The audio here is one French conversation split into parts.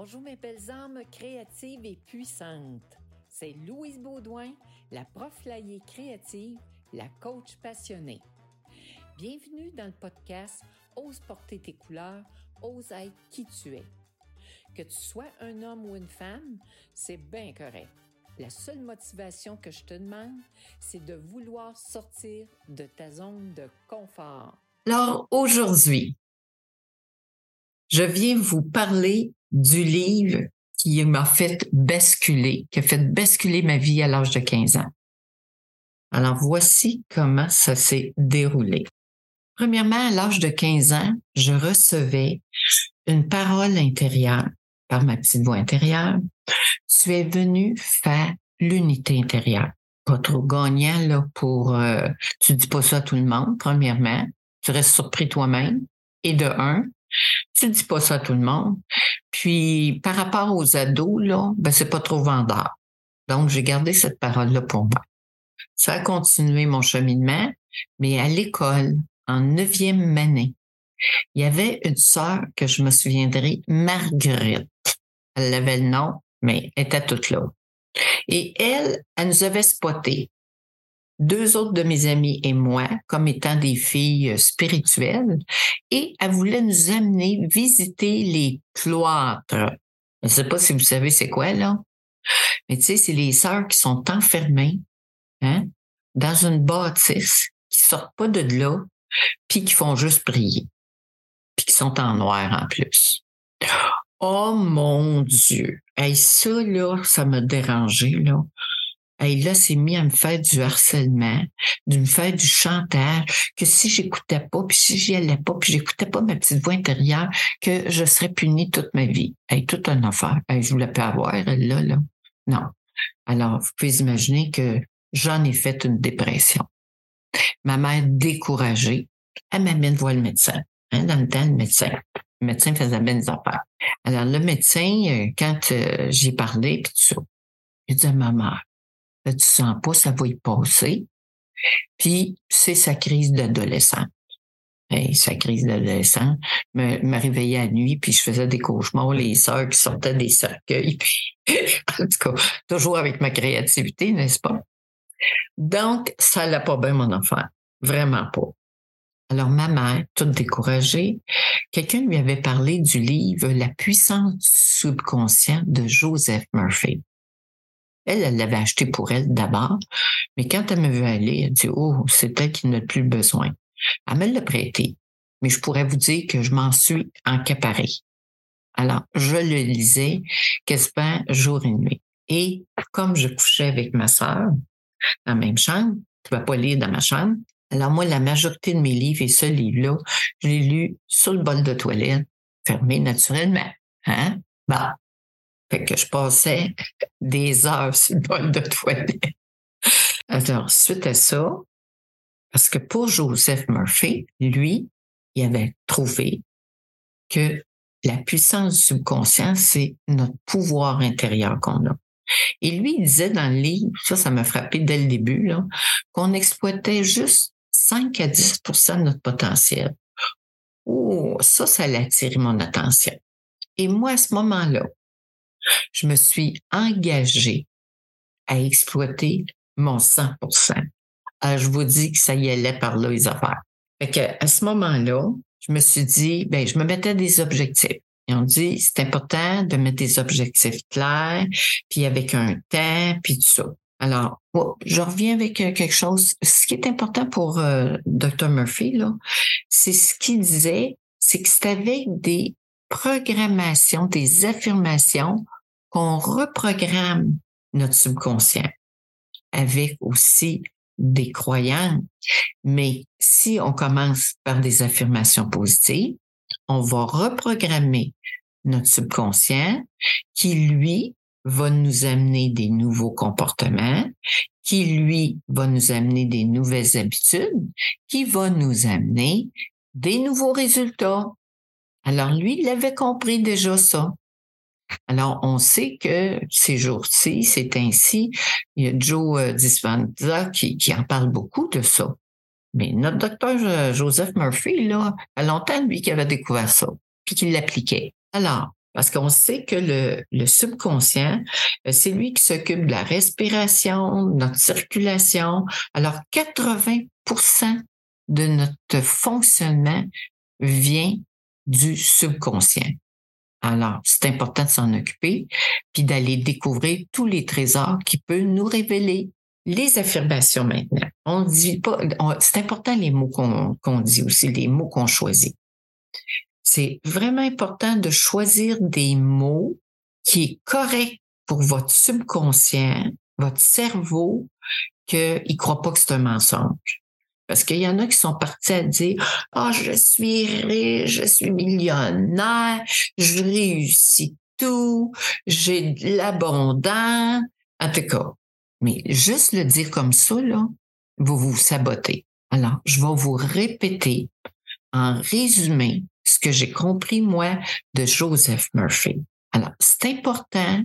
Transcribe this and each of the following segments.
Bonjour mes belles âmes créatives et puissantes. C'est Louise Baudouin, la prof laïée créative, la coach passionnée. Bienvenue dans le podcast Ose porter tes couleurs, ose être qui tu es. Que tu sois un homme ou une femme, c'est bien correct. La seule motivation que je te demande, c'est de vouloir sortir de ta zone de confort. Alors aujourd'hui, je viens vous parler du livre qui m'a fait basculer, qui a fait basculer ma vie à l'âge de 15 ans. Alors voici comment ça s'est déroulé. Premièrement, à l'âge de 15 ans, je recevais une parole intérieure par ma petite voix intérieure. Tu es venu faire l'unité intérieure. Pas trop gagnant là pour euh, tu dis pas ça à tout le monde, premièrement. Tu restes surpris toi-même. Et de un, tu dis pas ça à tout le monde. Puis, par rapport aux ados, là, ben, c'est pas trop vendeur. Donc, j'ai gardé cette parole-là pour moi. Ça a continué mon cheminement, mais à l'école, en neuvième année, il y avait une sœur que je me souviendrai, Marguerite. Elle avait le nom, mais elle était toute là. Et elle, elle nous avait spoté deux autres de mes amis et moi comme étant des filles euh, spirituelles et elle voulait nous amener visiter les cloîtres. Je ne sais pas si vous savez c'est quoi là, mais tu sais, c'est les sœurs qui sont enfermées hein, dans une bâtisse, qui sortent pas de là, puis qui font juste prier, puis qui sont en noir en plus. Oh mon Dieu! Et ça, là, ça m'a dérangé, là. Et là, c'est mis à me faire du harcèlement, de me faire du chantage, que si j'écoutais pas, puis si j'y allais pas, puis j'écoutais pas ma petite voix intérieure, que je serais punie toute ma vie. Et toute une affaire. Et je voulais pas avoir, elle, là, là. Non. Alors, vous pouvez imaginer que j'en ai fait une dépression. Ma mère découragée, elle m'amène voir le médecin. Hein, dans le temps, le médecin. Le médecin faisait bien des affaires. Alors, le médecin, euh, quand euh, j'ai parlé, puis tout ça, il dit à ma mère, tu sens pas, ça va y passer. Puis, c'est sa crise d'adolescent. Et sa crise d'adolescent me, me réveillait à nuit, puis je faisais des cauchemars, les sœurs qui sortaient des cercueils, en tout cas, toujours avec ma créativité, n'est-ce pas? Donc, ça l'a pas bien, mon enfant. Vraiment pas. Alors, ma mère, toute découragée, quelqu'un lui avait parlé du livre La puissance du subconscient de Joseph Murphy. Elle, elle l'avait acheté pour elle d'abord, mais quand elle me vu aller, elle dit, oh, c'est elle qui n'a plus besoin. Elle me l'a prêté, mais je pourrais vous dire que je m'en suis encaparée. Alors, je le lisais quasiment jour et nuit. Et comme je couchais avec ma sœur dans la même chambre, tu vas pas lire dans ma chambre. Alors moi, la majorité de mes livres et ce livre-là, je l'ai lu sur le bol de toilette, fermé naturellement. Hein? Bah, fait que je passais des heures sur le bol de toilette. Alors, suite à ça, parce que pour Joseph Murphy, lui, il avait trouvé que la puissance du subconscient, c'est notre pouvoir intérieur qu'on a. Et lui, il disait dans le livre, ça, ça m'a frappé dès le début, qu'on exploitait juste 5 à 10% de notre potentiel. Oh, ça, ça a attiré mon attention. Et moi, à ce moment-là, je me suis engagée à exploiter mon 100 Alors, je vous dis que ça y allait par là, les affaires. Fait à ce moment-là, je me suis dit, ben, je me mettais des objectifs. Et on dit, c'est important de mettre des objectifs clairs, puis avec un temps, puis tout ça. Alors, je reviens avec euh, quelque chose. Ce qui est important pour euh, Dr. Murphy, c'est ce qu'il disait, c'est que c'est avec des programmations, des affirmations qu'on reprogramme notre subconscient avec aussi des croyances. Mais si on commence par des affirmations positives, on va reprogrammer notre subconscient qui, lui, va nous amener des nouveaux comportements, qui, lui, va nous amener des nouvelles habitudes, qui va nous amener des nouveaux résultats. Alors, lui, il avait compris déjà ça. Alors, on sait que ces jours-ci, c'est ainsi. Il y a Joe euh, Dispenza qui, en parle beaucoup de ça. Mais notre docteur Joseph Murphy, là, a longtemps, lui, qui avait découvert ça, puis qui l'appliquait. Alors, Parce qu'on sait que le, le subconscient, euh, c'est lui qui s'occupe de la respiration, de notre circulation. Alors, 80% de notre fonctionnement vient du subconscient. Alors, c'est important de s'en occuper, puis d'aller découvrir tous les trésors qui peuvent nous révéler. Les affirmations maintenant. On dit pas, c'est important les mots qu'on dit aussi, les mots qu'on choisit. C'est vraiment important de choisir des mots qui est correct pour votre subconscient, votre cerveau, qu'il ne croit pas que c'est un mensonge. Parce qu'il y en a qui sont partis à dire Ah, oh, je suis riche, je suis millionnaire, je réussis tout, j'ai de l'abondance. En tout cas, mais juste le dire comme ça, là, vous vous sabotez. Alors, je vais vous répéter en résumé ce que j'ai compris, moi, de Joseph Murphy. Alors, c'est important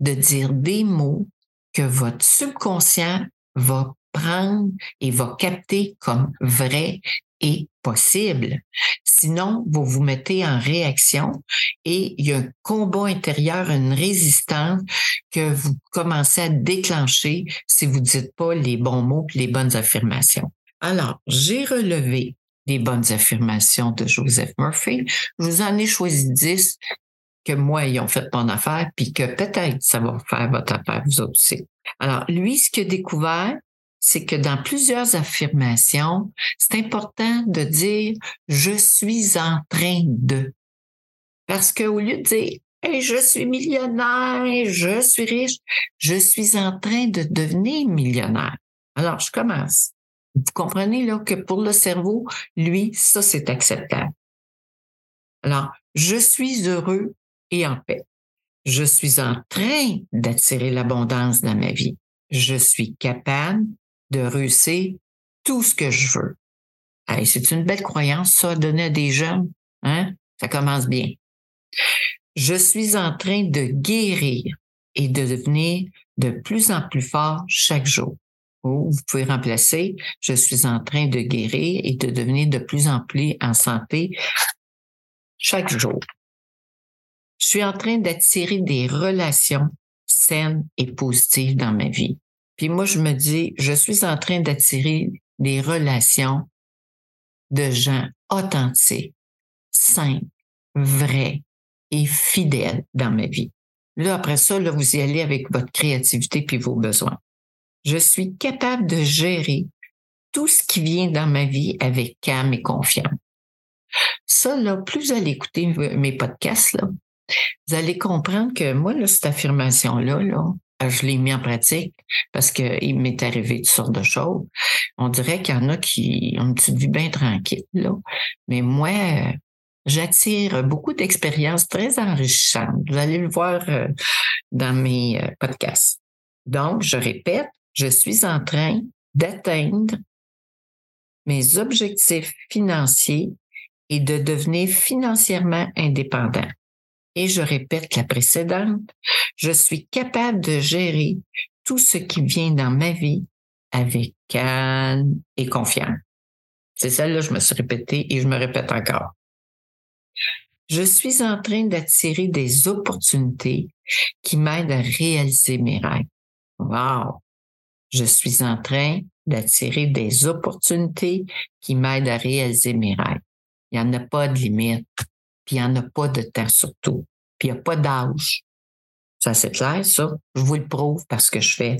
de dire des mots que votre subconscient va prendre et va capter comme vrai et possible. Sinon, vous vous mettez en réaction et il y a un combat intérieur, une résistance que vous commencez à déclencher si vous ne dites pas les bons mots et les bonnes affirmations. Alors, j'ai relevé les bonnes affirmations de Joseph Murphy. Je vous en ai choisi dix que moi, ils ont fait mon affaire, puis que peut-être ça va faire votre affaire, vous aussi. Alors, lui, ce qu'il a découvert, c'est que dans plusieurs affirmations, c'est important de dire je suis en train de. Parce qu'au lieu de dire je suis millionnaire, je suis riche, je suis en train de devenir millionnaire. Alors, je commence. Vous comprenez là que pour le cerveau, lui, ça, c'est acceptable. Alors, je suis heureux et en paix. Je suis en train d'attirer l'abondance dans ma vie. Je suis capable de réussir tout ce que je veux. c'est une belle croyance, ça, donner à des jeunes. Hein? Ça commence bien. Je suis en train de guérir et de devenir de plus en plus fort chaque jour. Ou vous pouvez remplacer, je suis en train de guérir et de devenir de plus en plus en santé chaque jour. Je suis en train d'attirer des relations saines et positives dans ma vie. Puis moi, je me dis, je suis en train d'attirer des relations de gens authentiques, simples, vrais et fidèles dans ma vie. Là, après ça, là, vous y allez avec votre créativité puis vos besoins. Je suis capable de gérer tout ce qui vient dans ma vie avec calme et confiance. Ça, là, plus vous allez écouter mes podcasts, là, vous allez comprendre que moi, là, cette affirmation-là, là, je l'ai mis en pratique parce qu'il m'est arrivé toutes sortes de choses. On dirait qu'il y en a qui ont une petite vie bien tranquille, là. Mais moi, j'attire beaucoup d'expériences très enrichissantes. Vous allez le voir euh, dans mes euh, podcasts. Donc, je répète, je suis en train d'atteindre mes objectifs financiers et de devenir financièrement indépendant et je répète la précédente, je suis capable de gérer tout ce qui vient dans ma vie avec calme et confiance. C'est celle-là, je me suis répétée et je me répète encore. Je suis en train d'attirer des opportunités qui m'aident à réaliser mes rêves. Wow! Je suis en train d'attirer des opportunités qui m'aident à réaliser mes rêves. Il n'y en a pas de limite puis il n'y en a pas de temps surtout, puis il n'y a pas d'âge. Ça, c'est clair, ça. Je vous le prouve parce que je fais.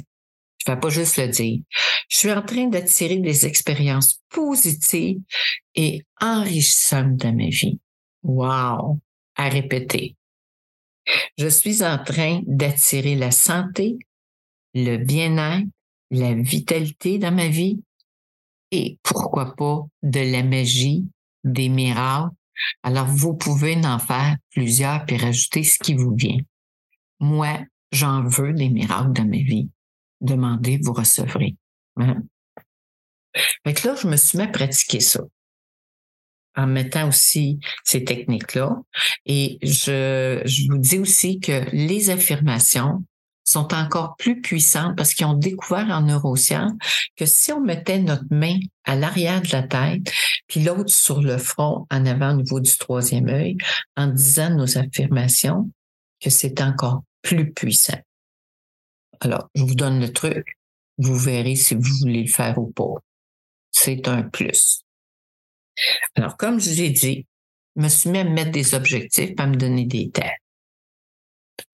Je ne fais pas juste le dire. Je suis en train d'attirer des expériences positives et enrichissantes dans ma vie. Wow! À répéter. Je suis en train d'attirer la santé, le bien-être, la vitalité dans ma vie et pourquoi pas de la magie, des miracles alors, vous pouvez en faire plusieurs puis rajouter ce qui vous vient. Moi, j'en veux des miracles dans ma vie. Demandez, vous recevrez. Hein? Fait là, je me suis mis à pratiquer ça en mettant aussi ces techniques-là. Et je vous dis aussi que les affirmations sont encore plus puissantes parce qu'ils ont découvert en neurosciences que si on mettait notre main à l'arrière de la tête, puis l'autre sur le front en avant au niveau du troisième œil, en disant nos affirmations, que c'est encore plus puissant. Alors, je vous donne le truc. Vous verrez si vous voulez le faire ou pas. C'est un plus. Alors, comme je vous ai dit, je me suis mis à mettre des objectifs, à me donner des temps.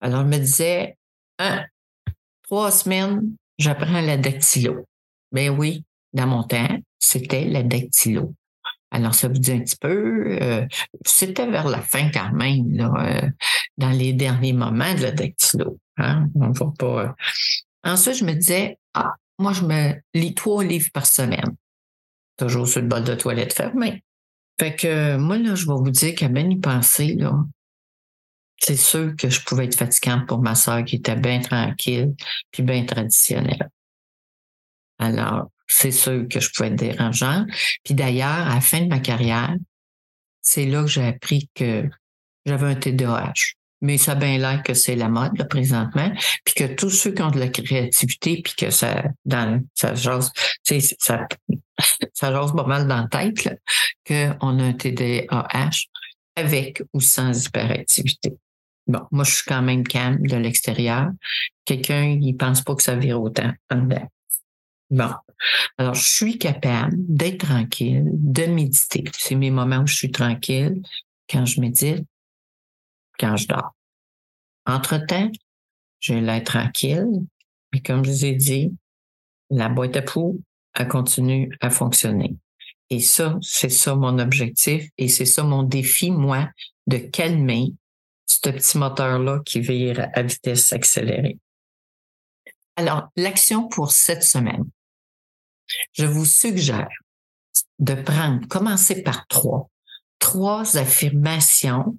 Alors, je me disais, un, trois semaines, j'apprends la dactylo. Ben oui, dans mon temps, c'était la dactylo. Alors, ça vous dit un petit peu, euh, c'était vers la fin quand même, euh, dans les derniers moments de la dactylo. Hein? On va pas. Euh. Ensuite, je me disais, ah, moi, je me lis trois livres par semaine. Toujours sur le bol de toilette fermé. Fait que moi, là, je vais vous dire qu'à bien y penser, là, c'est sûr que je pouvais être fatigante pour ma soeur qui était bien tranquille puis bien traditionnelle. Alors, c'est sûr que je pouvais être dérangeant. Puis d'ailleurs, à la fin de ma carrière, c'est là que j'ai appris que j'avais un TDAH. Mais ça a bien l'air que c'est la mode là, présentement, puis que tous ceux qui ont de la créativité, puis que ça, dans, ça jase, ça, ça jase pas mal dans la tête, qu'on a un TDAH avec ou sans hyperactivité. Bon, moi, je suis quand même calme de l'extérieur. Quelqu'un, il pense pas que ça vire autant. Bon. Alors, je suis capable d'être tranquille, de méditer. C'est mes moments où je suis tranquille quand je médite, quand je dors. Entre-temps, je vais l'être tranquille. Et comme je vous ai dit, la boîte à poux, elle continue à fonctionner. Et ça, c'est ça mon objectif et c'est ça mon défi, moi, de calmer ce petit moteur-là qui vire à vitesse accélérée. Alors, l'action pour cette semaine. Je vous suggère de prendre, commencer par trois, trois affirmations.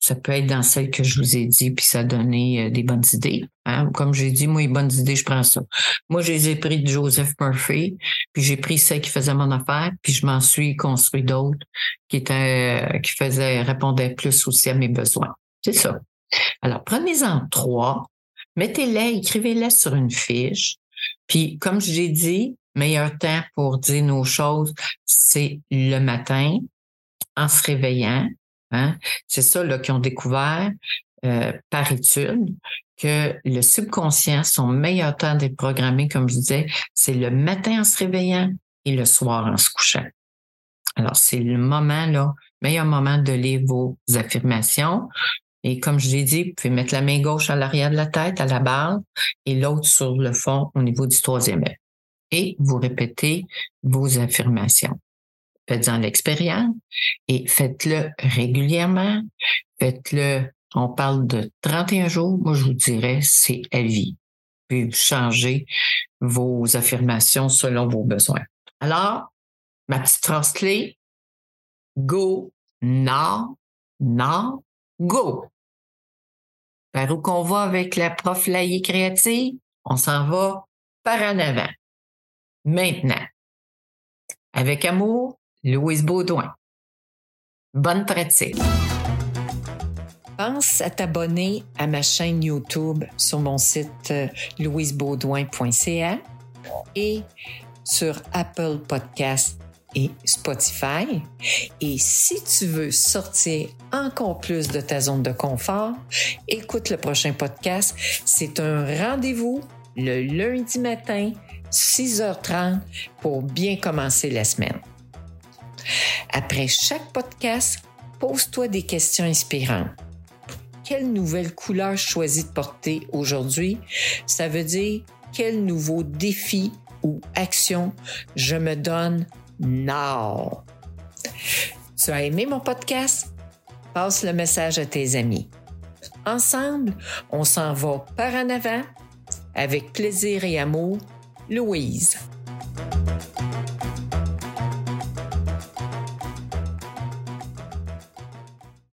Ça peut être dans celles que je vous ai dit, puis ça a donné euh, des bonnes idées. Hein. Comme j'ai dit, moi, les bonnes idées, je prends ça. Moi, je les ai pris de Joseph Murphy, puis j'ai pris celles qui faisaient mon affaire, puis je m'en suis construit d'autres qui étaient, qui faisaient, répondaient plus aussi à mes besoins. C'est ça. Alors, prenez-en trois, mettez-les, écrivez-les sur une fiche. Puis, comme j'ai dit, meilleur temps pour dire nos choses, c'est le matin, en se réveillant. Hein? C'est ça qu'ils ont découvert euh, par étude que le subconscient, son meilleur temps d'être programmé, comme je disais, c'est le matin en se réveillant et le soir en se couchant. Alors, c'est le moment, là, meilleur moment de lire vos affirmations. Et comme je l'ai dit, vous pouvez mettre la main gauche à l'arrière de la tête, à la barre, et l'autre sur le fond au niveau du troisième œil. Et vous répétez vos affirmations. Faites-en l'expérience et faites-le régulièrement. Faites-le, on parle de 31 jours. Moi, je vous dirais, c'est à vie. Puis changer vos affirmations selon vos besoins. Alors, ma petite phrase clé, go, now, now, go. Par où qu'on va avec la prof laïe créative? On s'en va par en avant. Maintenant. Avec amour, Louise Baudouin. Bonne pratique. Pense à t'abonner à ma chaîne YouTube sur mon site euh, louisebaudouin.ca et sur Apple Podcasts Spotify. Et si tu veux sortir encore plus de ta zone de confort, écoute le prochain podcast. C'est un rendez-vous le lundi matin, 6h30, pour bien commencer la semaine. Après chaque podcast, pose-toi des questions inspirantes. Quelle nouvelle couleur choisis de porter aujourd'hui? Ça veut dire quel nouveau défi ou action je me donne now. Tu as aimé mon podcast? Passe le message à tes amis. Ensemble, on s'en va par en avant avec plaisir et amour. Louise.